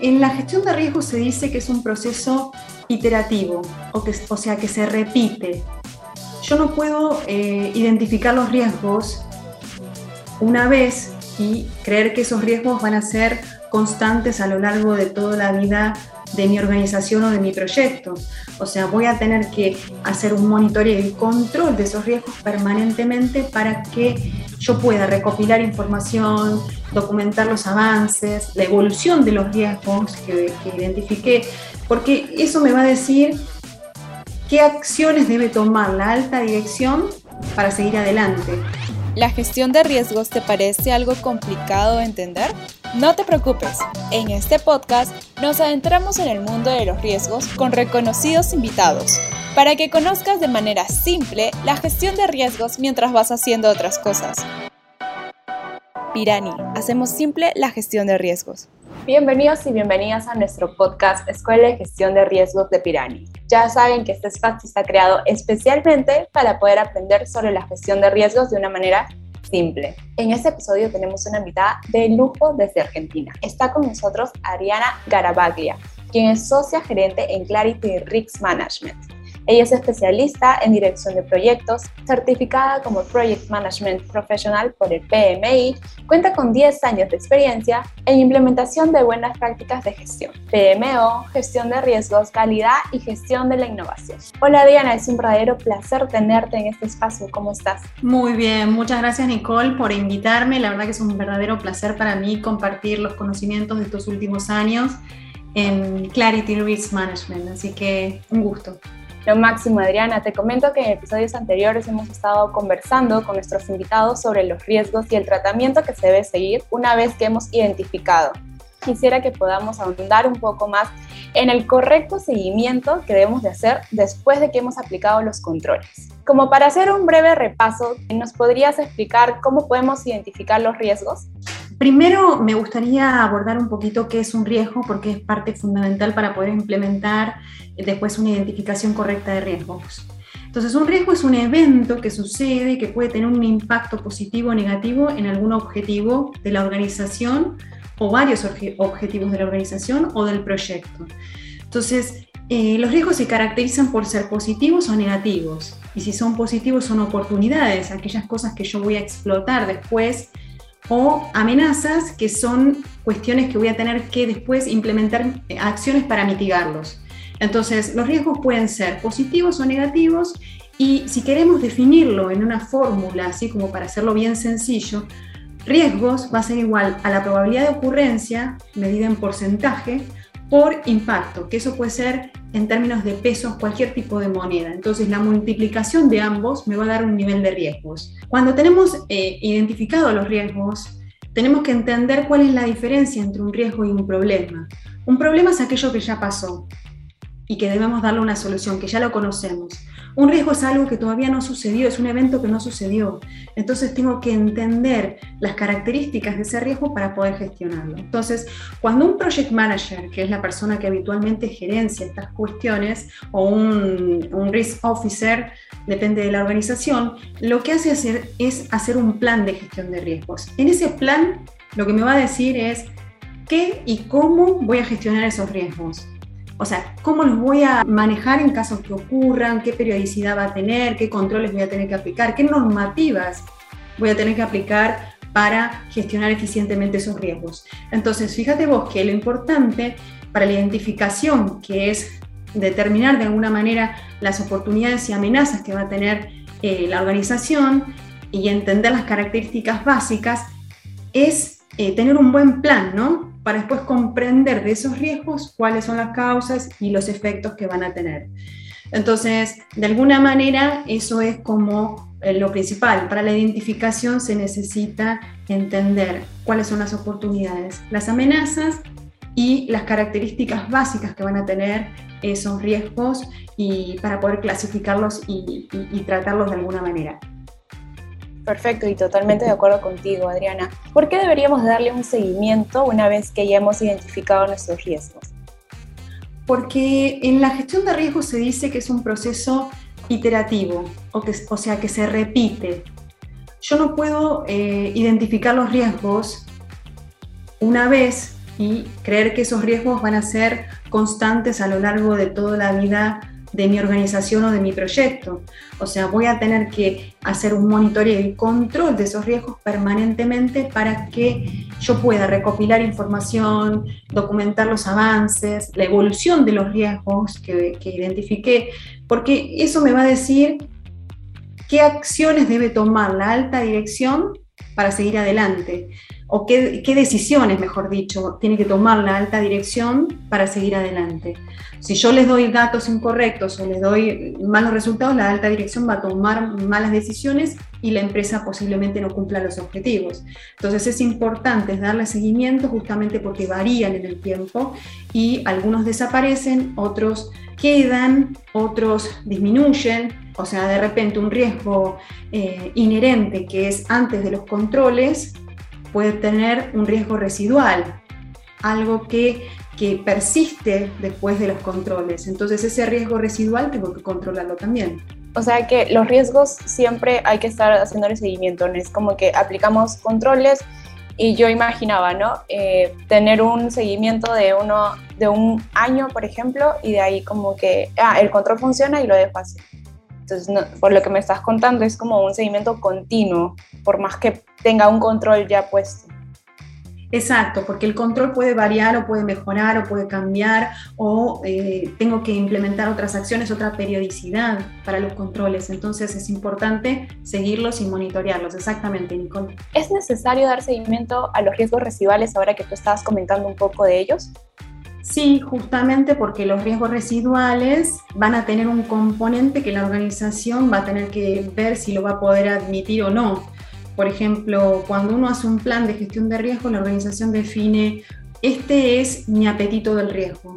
En la gestión de riesgos se dice que es un proceso iterativo, o, que, o sea, que se repite. Yo no puedo eh, identificar los riesgos una vez y creer que esos riesgos van a ser constantes a lo largo de toda la vida de mi organización o de mi proyecto. O sea, voy a tener que hacer un monitoreo y control de esos riesgos permanentemente para que yo pueda recopilar información, documentar los avances, la evolución de los riesgos que, que identifiqué, porque eso me va a decir qué acciones debe tomar la alta dirección para seguir adelante. ¿La gestión de riesgos te parece algo complicado de entender? No te preocupes, en este podcast nos adentramos en el mundo de los riesgos con reconocidos invitados, para que conozcas de manera simple la gestión de riesgos mientras vas haciendo otras cosas. Pirani, hacemos simple la gestión de riesgos. Bienvenidos y bienvenidas a nuestro podcast Escuela de Gestión de Riesgos de Pirani. Ya saben que este espacio está creado especialmente para poder aprender sobre la gestión de riesgos de una manera simple. En este episodio tenemos una invitada de lujo desde Argentina. Está con nosotros Ariana Garabaglia, quien es socia gerente en Clarity Risk Management. Ella es especialista en dirección de proyectos, certificada como Project Management Professional por el PMI, cuenta con 10 años de experiencia en implementación de buenas prácticas de gestión, PMO, gestión de riesgos, calidad y gestión de la innovación. Hola Diana, es un verdadero placer tenerte en este espacio. ¿Cómo estás? Muy bien, muchas gracias Nicole por invitarme. La verdad que es un verdadero placer para mí compartir los conocimientos de estos últimos años en Clarity Risk Management, así que un gusto. Lo máximo, Adriana. Te comento que en episodios anteriores hemos estado conversando con nuestros invitados sobre los riesgos y el tratamiento que se debe seguir una vez que hemos identificado. Quisiera que podamos ahondar un poco más en el correcto seguimiento que debemos de hacer después de que hemos aplicado los controles. Como para hacer un breve repaso, ¿nos podrías explicar cómo podemos identificar los riesgos? Primero me gustaría abordar un poquito qué es un riesgo, porque es parte fundamental para poder implementar después una identificación correcta de riesgos. Entonces, un riesgo es un evento que sucede que puede tener un impacto positivo o negativo en algún objetivo de la organización o varios objetivos de la organización o del proyecto. Entonces, eh, los riesgos se caracterizan por ser positivos o negativos. Y si son positivos son oportunidades, aquellas cosas que yo voy a explotar después o amenazas que son cuestiones que voy a tener que después implementar eh, acciones para mitigarlos. Entonces, los riesgos pueden ser positivos o negativos y si queremos definirlo en una fórmula, así como para hacerlo bien sencillo, riesgos va a ser igual a la probabilidad de ocurrencia medida en porcentaje por impacto, que eso puede ser en términos de pesos cualquier tipo de moneda. Entonces la multiplicación de ambos me va a dar un nivel de riesgos. Cuando tenemos eh, identificado los riesgos, tenemos que entender cuál es la diferencia entre un riesgo y un problema. Un problema es aquello que ya pasó y que debemos darle una solución, que ya lo conocemos. Un riesgo es algo que todavía no sucedió, es un evento que no sucedió. Entonces tengo que entender las características de ese riesgo para poder gestionarlo. Entonces, cuando un project manager, que es la persona que habitualmente gerencia estas cuestiones, o un, risk officer, depende de la organización, lo que hace es hacer un plan de gestión de riesgos. En ese plan, lo que me va a decir es qué y cómo voy a gestionar esos riesgos o sea, cómo los voy a manejar en caso que ocurran, qué periodicidad va a tener, qué controles voy a tener que aplicar, qué normativas voy a tener que aplicar para gestionar eficientemente esos riesgos. Entonces, fíjate vos que lo importante para la identificación, que es determinar de alguna manera las oportunidades y amenazas que va a tener eh, la organización y entender las características básicas, es eh, tener un buen plan, ¿no? Para después comprender de esos riesgos cuáles son las causas y los efectos que van a tener. Entonces, de alguna manera, eso es como eh, lo principal. Para la identificación se necesita entender cuáles son las oportunidades, las amenazas y las características básicas que van a tener esos riesgos y para poder clasificarlos y tratarlos de alguna manera. Perfecto y totalmente de acuerdo contigo, Adriana. ¿Por qué deberíamos darle un seguimiento una vez que ya hemos identificado nuestros riesgos? Porque en la gestión de riesgos se dice que es un proceso iterativo, o, que, o sea, que se repite. Yo no puedo eh, identificar los riesgos una vez y creer que esos riesgos van a ser constantes a lo largo de toda la vida de mi organización o de mi proyecto. O sea, voy a tener que hacer un monitoreo y control de esos riesgos permanentemente para que yo pueda recopilar información, documentar los avances, la evolución de los riesgos que, que identifiqué, porque eso me va a decir qué acciones debe tomar la alta dirección para seguir adelante o qué, decisiones, mejor dicho, tiene que tomar la alta dirección para seguir adelante. Si yo les doy datos incorrectos o les doy malos resultados, la alta dirección va a tomar malas decisiones y la empresa posiblemente no cumpla los objetivos. Entonces es importante darle seguimiento justamente porque varían en el tiempo y algunos desaparecen, otros quedan, otros disminuyen. O sea, de repente un riesgo eh, inherente que es antes de los controles puede tener un riesgo residual, algo que, que persiste después de los controles. Entonces ese riesgo residual tengo que controlarlo también. O sea que los riesgos siempre hay que estar haciendo el seguimiento, no es como que aplicamos controles y yo imaginaba, ¿no? Eh, tener un seguimiento de, uno, de un año, por ejemplo, y de ahí como que, ah, el control funciona y lo dejo así. Entonces, por lo que me estás contando, es como un seguimiento continuo, por más que tenga un control ya puesto. Exacto, porque el control puede variar o puede mejorar o puede cambiar o eh, tengo que implementar otras acciones, otra periodicidad para los controles. Entonces es importante seguirlos y monitorearlos. Exactamente, Nicole. ¿Es necesario dar seguimiento a los riesgos residuales ahora que tú estabas comentando un poco de ellos? Sí, justamente porque los riesgos residuales van a tener un componente que la organización va a tener que ver si lo va a poder admitir o no. Por ejemplo, cuando uno hace un plan de gestión de riesgo, la organización define, este es mi apetito del riesgo.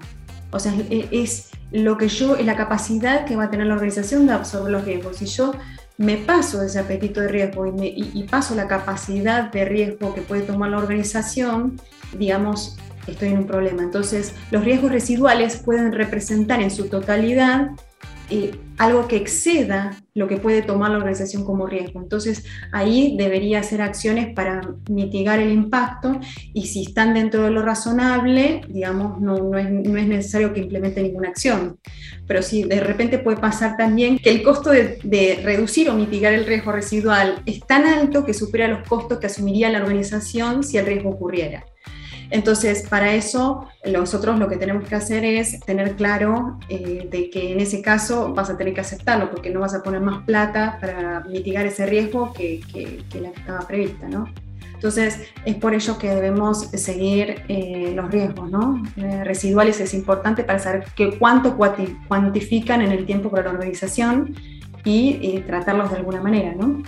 O sea, es lo que yo, la capacidad que va a tener la organización de absorber los riesgos. Si yo me paso de ese apetito de riesgo y, y paso la capacidad de riesgo que puede tomar la organización, digamos, estoy en un problema. Entonces, los riesgos residuales pueden representar en su totalidad eh, algo que exceda lo que puede tomar la organización como riesgo. Entonces, ahí debería hacer acciones para mitigar el impacto y si están dentro de lo razonable, digamos, no, es, necesario que implemente ninguna acción. Pero si de repente puede pasar también que el costo de, de reducir o mitigar el riesgo residual es tan alto que supera los costos que asumiría la organización si el riesgo ocurriera. Entonces, para eso, nosotros lo que tenemos que hacer es tener claro eh, de que en ese caso vas a tener que aceptarlo, porque no vas a poner más plata para mitigar ese riesgo que, la que estaba prevista, ¿no? Entonces, es por ello que debemos seguir eh, los riesgos ¿no? Eh, residuales. Es importante para saber que cuánto cuantifican en el tiempo para la organización y tratarlos de alguna manera. ¿no?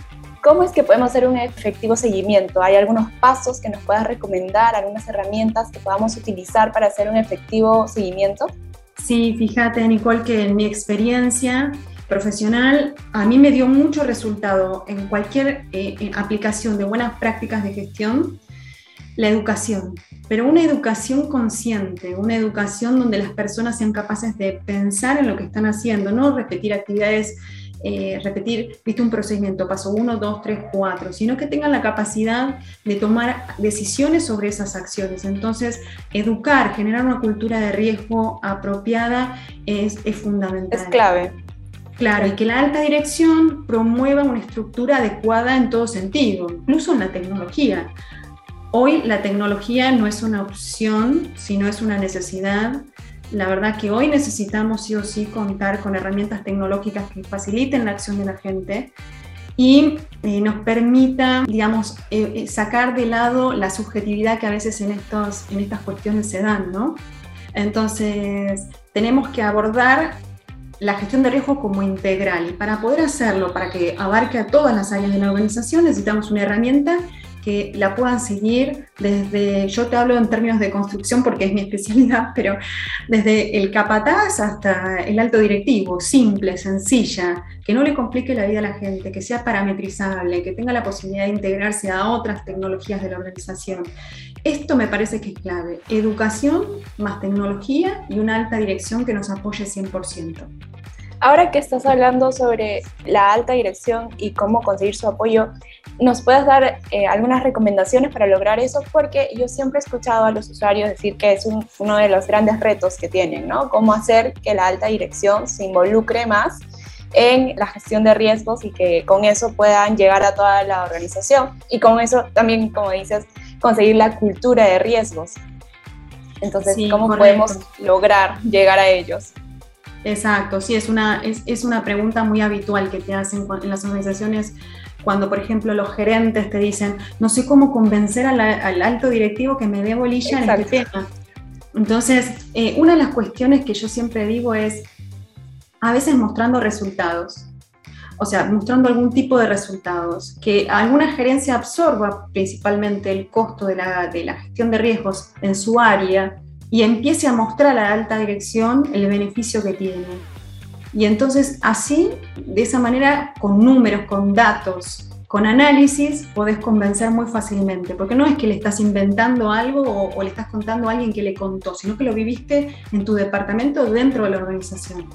¿Cómo es que podemos hacer un efectivo seguimiento? ¿Hay algunos pasos que nos puedas recomendar, algunas herramientas que podamos utilizar para hacer un efectivo seguimiento? Sí, fíjate Nicole que en mi experiencia profesional a mí me dio mucho resultado en cualquier eh, aplicación de buenas prácticas de gestión la educación, pero una educación consciente, una educación donde las personas sean capaces de pensar en lo que están haciendo, no repetir actividades eh, repetir, viste, un procedimiento, paso 1, 2, 3, 4, sino que tengan la capacidad de tomar decisiones sobre esas acciones. Entonces, educar, generar una cultura de riesgo apropiada es, es fundamental. Es clave. Claro, y que la alta dirección promueva una estructura adecuada en todo sentido, incluso en la tecnología. Hoy la tecnología no es una opción, sino es una necesidad la verdad que hoy necesitamos sí o sí contar con herramientas tecnológicas que faciliten la acción de la gente y eh, nos permita, digamos, eh, eh, sacar de lado la subjetividad que a veces en, estos, en estas cuestiones se dan, ¿no? Entonces, tenemos que abordar la gestión de riesgo como integral y para poder hacerlo, para que abarque a todas las áreas de la organización, necesitamos una herramienta que la puedan seguir desde, yo te hablo en términos de construcción porque es mi especialidad, pero desde el capataz hasta el alto directivo, simple, sencilla, que no le complique la vida a la gente, que sea parametrizable, que tenga la posibilidad de integrarse a otras tecnologías de la organización. Esto me parece que es clave, educación más tecnología y una alta dirección que nos apoye 100%. Ahora que estás hablando sobre la alta dirección y cómo conseguir su apoyo, nos puedas dar eh, algunas recomendaciones para lograr eso, porque yo siempre he escuchado a los usuarios decir que es uno de los grandes retos que tienen, ¿no? Cómo hacer que la alta dirección se involucre más en la gestión de riesgos y que con eso puedan llegar a toda la organización y con eso también, como dices, conseguir la cultura de riesgos. Entonces, ¿cómo podemos lograr llegar a ellos? Exacto, sí, es una, es, es, una pregunta muy habitual que te hacen en las organizaciones cuando, por ejemplo, los gerentes te dicen, no sé cómo convencer al, al alto directivo que me dé bolilla en este tema. Entonces, eh, una de las cuestiones que yo siempre digo es, a veces mostrando resultados, o sea, mostrando algún tipo de resultados, que alguna gerencia absorba principalmente el costo de la, de la gestión de riesgos en su área y empiece a mostrar a la alta dirección el beneficio que tiene. Y entonces así, de esa manera, con números, con datos, con análisis, podés convencer muy fácilmente, porque no es que le estás inventando algo o, le estás contando a alguien que le contó, sino que lo viviste en tu departamento dentro de la organización.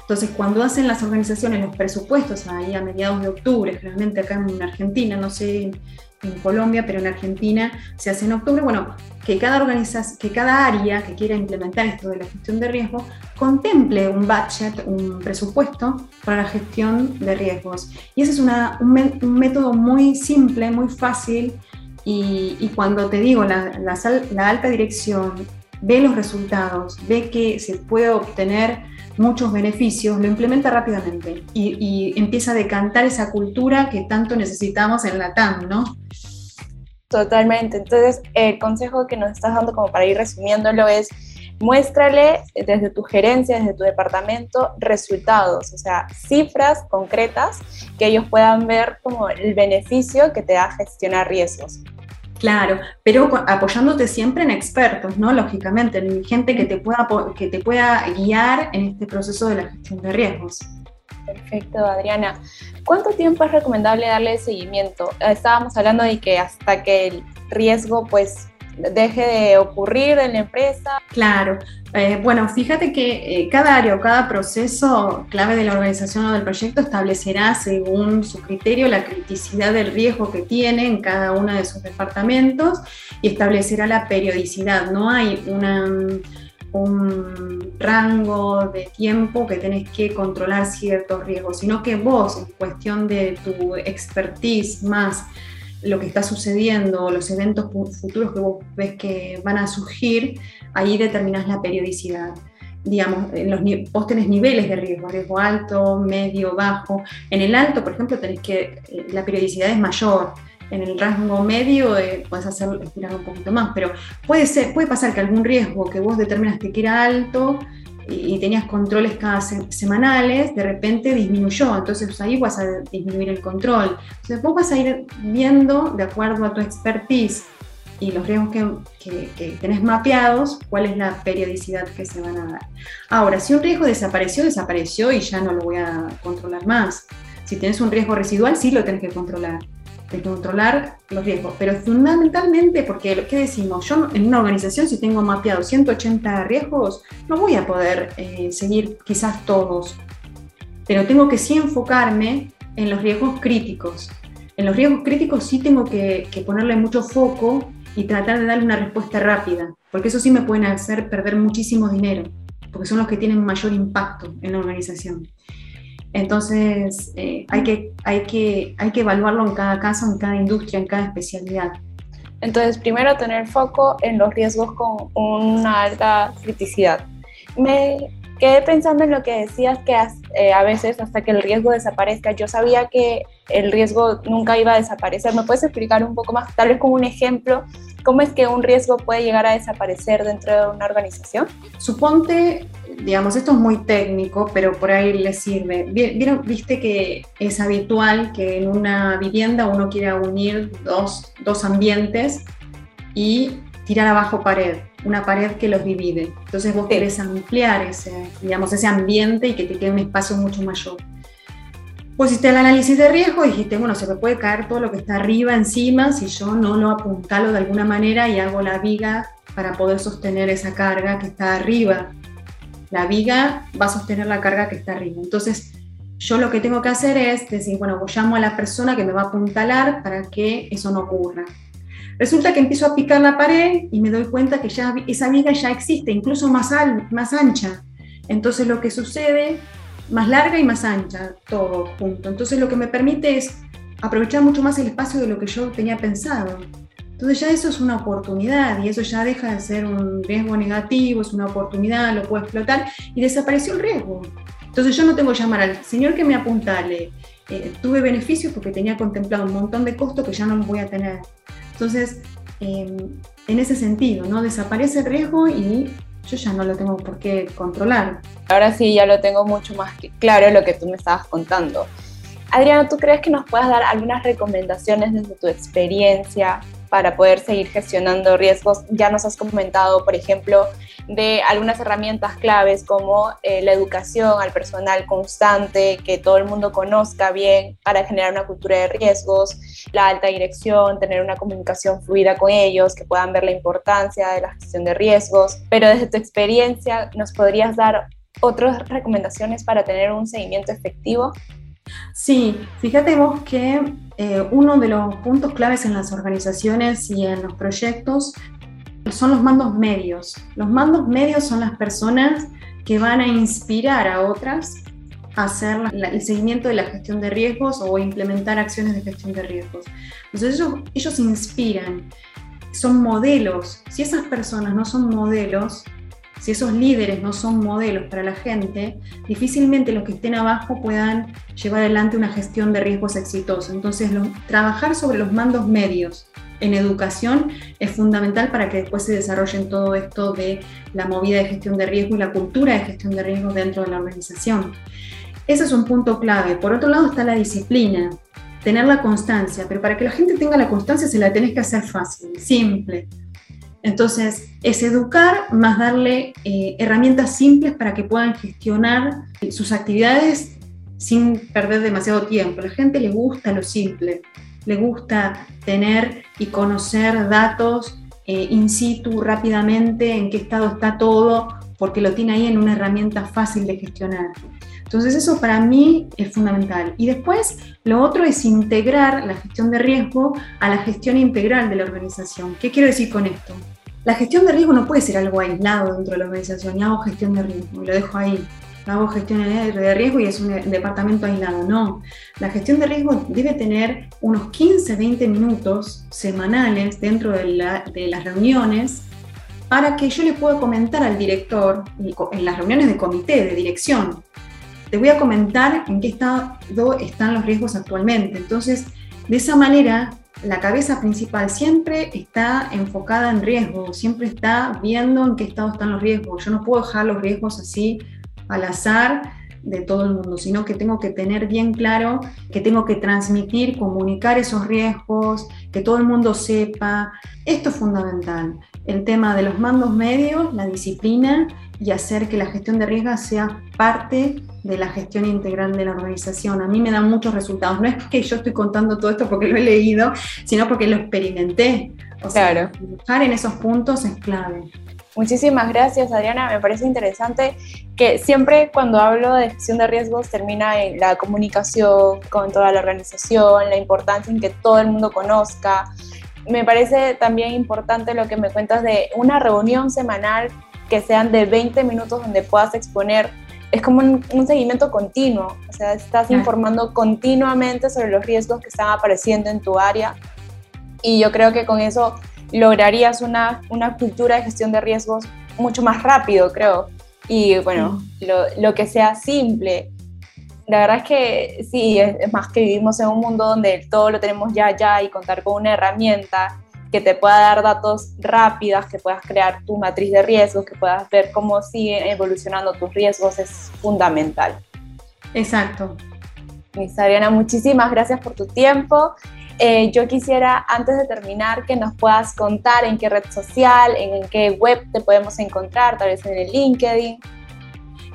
Entonces, cuando hacen las organizaciones los presupuestos ahí a mediados de octubre, generalmente acá en Argentina, no sé en Colombia, pero en Argentina se hace en octubre, bueno, que cada, organización, que cada área que quiera implementar esto de la gestión de riesgos contemple un budget, un presupuesto para la gestión de riesgos. Y ese es una, un, método muy simple, muy fácil, y, y cuando te digo, la, la, la alta dirección ve los resultados, ve que se puede obtener muchos beneficios, lo implementa rápidamente y, empieza a decantar esa cultura que tanto necesitamos en la TAM, ¿no? Totalmente. Entonces, el consejo que nos estás dando como para ir resumiéndolo es, muéstrale desde tu gerencia, desde tu departamento, resultados, o sea, cifras concretas que ellos puedan ver como el beneficio que te da gestionar riesgos. Claro, pero apoyándote siempre en expertos, ¿no? Lógicamente, en gente que te pueda, que te pueda guiar en este proceso de la gestión de riesgos. Perfecto, Adriana. ¿Cuánto tiempo es recomendable darle seguimiento? Estábamos hablando de que hasta que el riesgo pues deje de ocurrir en la empresa. Claro, eh, bueno, fíjate que eh, cada área o cada proceso clave de la organización o del proyecto establecerá según su criterio la criticidad del riesgo que tiene en cada uno de sus departamentos y establecerá la periodicidad. No hay un rango de tiempo que tenés que controlar ciertos riesgos, sino que vos, en cuestión de tu expertise más lo que está sucediendo, los eventos futuros que vos ves que van a surgir, ahí determinás la periodicidad. Digamos, en los, vos tenés niveles de riesgo, riesgo alto, medio, bajo. En el alto, por ejemplo, tenés que, eh, la periodicidad es mayor. En el rango medio eh, puedes hacer estirar un poquito más, pero puede, ser, puede pasar que algún riesgo que vos determinaste que era alto, y tenías controles cada semanales, de repente disminuyó, entonces ahí vas a disminuir el control. Entonces vos vas a ir viendo, de acuerdo a tu expertise y los riesgos que, que, tenés mapeados, cuál es la periodicidad que se van a dar. Ahora, si un riesgo desapareció, desapareció y ya no lo voy a controlar más. Si tienes un riesgo residual, sí lo tenés que controlar de controlar los riesgos, pero fundamentalmente porque, ¿qué decimos? Yo en una organización si tengo mapeado 180 riesgos, no voy a poder eh, seguir quizás todos, pero tengo que sí enfocarme en los riesgos críticos. En los riesgos críticos sí tengo que, que ponerle mucho foco y tratar de darle una respuesta rápida, porque eso sí me pueden hacer perder muchísimo dinero, porque son los que tienen mayor impacto en la organización. Entonces, eh, hay, que, hay, que, hay que evaluarlo en cada caso, en cada industria, en cada especialidad. Entonces, primero tener foco en los riesgos con una alta criticidad. Me quedé pensando en lo que decías que eh, a veces hasta que el riesgo desaparezca, yo sabía que el riesgo nunca iba a desaparecer. ¿Me puedes explicar un poco más, tal vez como un ejemplo, cómo es que un riesgo puede llegar a desaparecer dentro de una organización? Suponte, digamos, esto es muy técnico, pero por ahí le sirve. ¿Vieron, viste que es habitual que en una vivienda uno quiera unir dos, dos ambientes y tirar abajo pared, una pared que los divide. Entonces vos querés ampliar ese, digamos, ese ambiente y que te quede un espacio mucho mayor. Pues hiciste el análisis de riesgo y dijiste, bueno, se me puede caer todo lo que está arriba encima si yo no lo apuntalo de alguna manera y hago la viga para poder sostener esa carga que está arriba. La viga va a sostener la carga que está arriba. Entonces, yo lo que tengo que hacer es decir, bueno, llamo a la persona que me va a apuntalar para que eso no ocurra. Resulta que empiezo a picar la pared y me doy cuenta que ya esa viga ya existe, incluso más, más ancha. Entonces lo que sucede, más larga y más ancha, todo junto. Entonces lo que me permite es aprovechar mucho más el espacio de lo que yo tenía pensado. Entonces ya eso es una oportunidad y eso ya deja de ser un riesgo negativo, es una oportunidad, lo puedo explotar y desapareció el riesgo. Entonces yo no tengo que llamar al señor que me apuntale, eh, tuve beneficios porque tenía contemplado un montón de costos que ya no los voy a tener. Entonces, em, en ese sentido, ¿no? Desaparece el riesgo y yo ya no lo tengo por qué controlar. Ahora sí, ya lo tengo mucho más claro lo que tú me estabas contando. Adriana, ¿tú crees que nos puedas dar algunas recomendaciones desde tu experiencia para poder seguir gestionando riesgos? Ya nos has comentado, por ejemplo, de algunas herramientas claves como eh, la educación al personal constante, que todo el mundo conozca bien para generar una cultura de riesgos, la alta dirección, tener una comunicación fluida con ellos, que puedan ver la importancia de la gestión de riesgos. Pero desde tu experiencia, ¿nos podrías dar otras recomendaciones para tener un seguimiento efectivo? Sí, fíjate vos que eh, uno de los puntos claves en las organizaciones y en los proyectos son los mandos medios. Los mandos medios son las personas que van a inspirar a otras a hacer el seguimiento de la gestión de riesgos o implementar acciones de gestión de riesgos. Entonces ellos, ellos inspiran, son modelos. Si esas personas no son modelos, si esos líderes no son modelos para la gente, difícilmente los que estén abajo puedan llevar adelante una gestión de riesgos exitosa. Entonces, trabajar sobre los mandos medios en educación es fundamental para que después se desarrollen todo esto de la movida de gestión de riesgo y la cultura de gestión de riesgos dentro de la organización. Ese es un punto clave. Por otro lado está la disciplina, tener la constancia, pero para que la gente tenga la constancia se la tenés que hacer fácil, simple. Entonces, es educar más darle eh, herramientas simples para que puedan gestionar sus actividades sin perder demasiado tiempo. La gente le gusta lo simple, le gusta tener y conocer datos eh, in situ rápidamente, en qué estado está todo, porque lo tiene ahí en una herramienta fácil de gestionar. Entonces eso para mí es fundamental. Y después lo otro es integrar la gestión de riesgo a la gestión integral de la organización. ¿Qué quiero decir con esto? La gestión de riesgo no puede ser algo aislado dentro de la organización. Y hago gestión de riesgo y lo dejo ahí. Hago gestión de riesgo y es un departamento aislado. No, la gestión de riesgo debe tener unos 15, 20 minutos semanales dentro de, de las reuniones para que yo le pueda comentar al director en las reuniones de comité, de dirección, te voy a comentar en qué estado están los riesgos actualmente. Entonces, de esa manera, la cabeza principal siempre está enfocada en riesgo, siempre está viendo en qué estado están los riesgos. Yo no puedo dejar los riesgos así al azar de todo el mundo, sino que tengo que tener bien claro que tengo que transmitir, comunicar esos riesgos, que todo el mundo sepa. Esto es fundamental. El tema de los mandos medios, la disciplina y hacer que la gestión de riesgos sea parte de la gestión integral de la organización. A mí me dan muchos resultados. No es que yo estoy contando todo esto porque lo he leído, sino porque lo experimenté. O claro. Sea, en esos puntos es clave. Muchísimas gracias, Adriana. Me parece interesante que siempre cuando hablo de gestión de riesgos termina en la comunicación con toda la organización, la importancia en que todo el mundo conozca. Me parece también importante lo que me cuentas de una reunión semanal que sean de 20 minutos donde puedas exponer es como un, seguimiento continuo, o sea, estás informando continuamente sobre los riesgos que están apareciendo en tu área y yo creo que con eso lograrías una, una cultura de gestión de riesgos mucho más rápido, creo. Y bueno, lo, lo, que sea simple. La verdad es que sí, es, más que vivimos en un mundo donde todo lo tenemos ya, ya y contar con una herramienta que te pueda dar datos rápidas, que puedas crear tu matriz de riesgos, que puedas ver cómo siguen evolucionando tus riesgos, es fundamental. Exacto. Adriana, muchísimas gracias por tu tiempo. Eh, yo quisiera, antes de terminar, que nos puedas contar en qué red social, en, qué web te podemos encontrar, tal vez en el LinkedIn.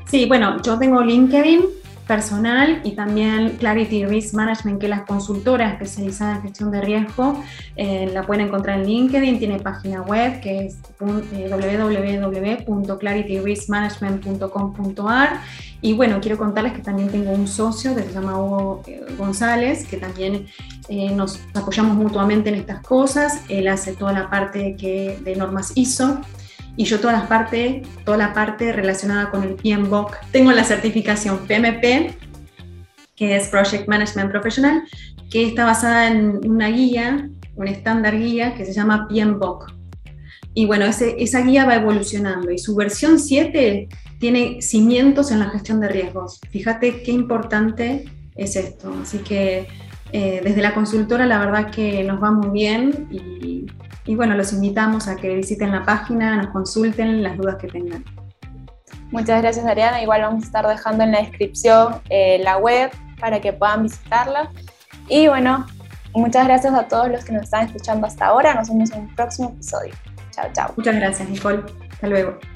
Sí, bueno, yo tengo LinkedIn, personal y también Clarity Risk Management, que es la consultora especializada en gestión de riesgo. Eh, la pueden encontrar en LinkedIn, tiene página web que es eh, www.clarityriskmanagement.com.ar. Y bueno, quiero contarles que también tengo un socio que se llama Hugo eh, González, que también nos apoyamos mutuamente en estas cosas. Él hace toda la parte de normas ISO y yo toda la parte, toda la parte relacionada con el PMBOK. Tengo la certificación PMP, que es Project Management Professional, que está basada en una guía, un estándar guía que se llama PMBOK. Y bueno, ese, esa guía va evolucionando y su versión 7 tiene cimientos en la gestión de riesgos. Fíjate qué importante es esto. Así que eh, desde la consultora la verdad que nos va muy bien y y bueno, los invitamos a que visiten la página, nos consulten las dudas que tengan. Muchas gracias Ariana, igual vamos a estar dejando en la descripción eh, la web para que puedan visitarla. Y bueno, muchas gracias a todos los que nos están escuchando hasta ahora, nos vemos en un próximo episodio. Chao, chao. Muchas gracias Nicole, hasta luego.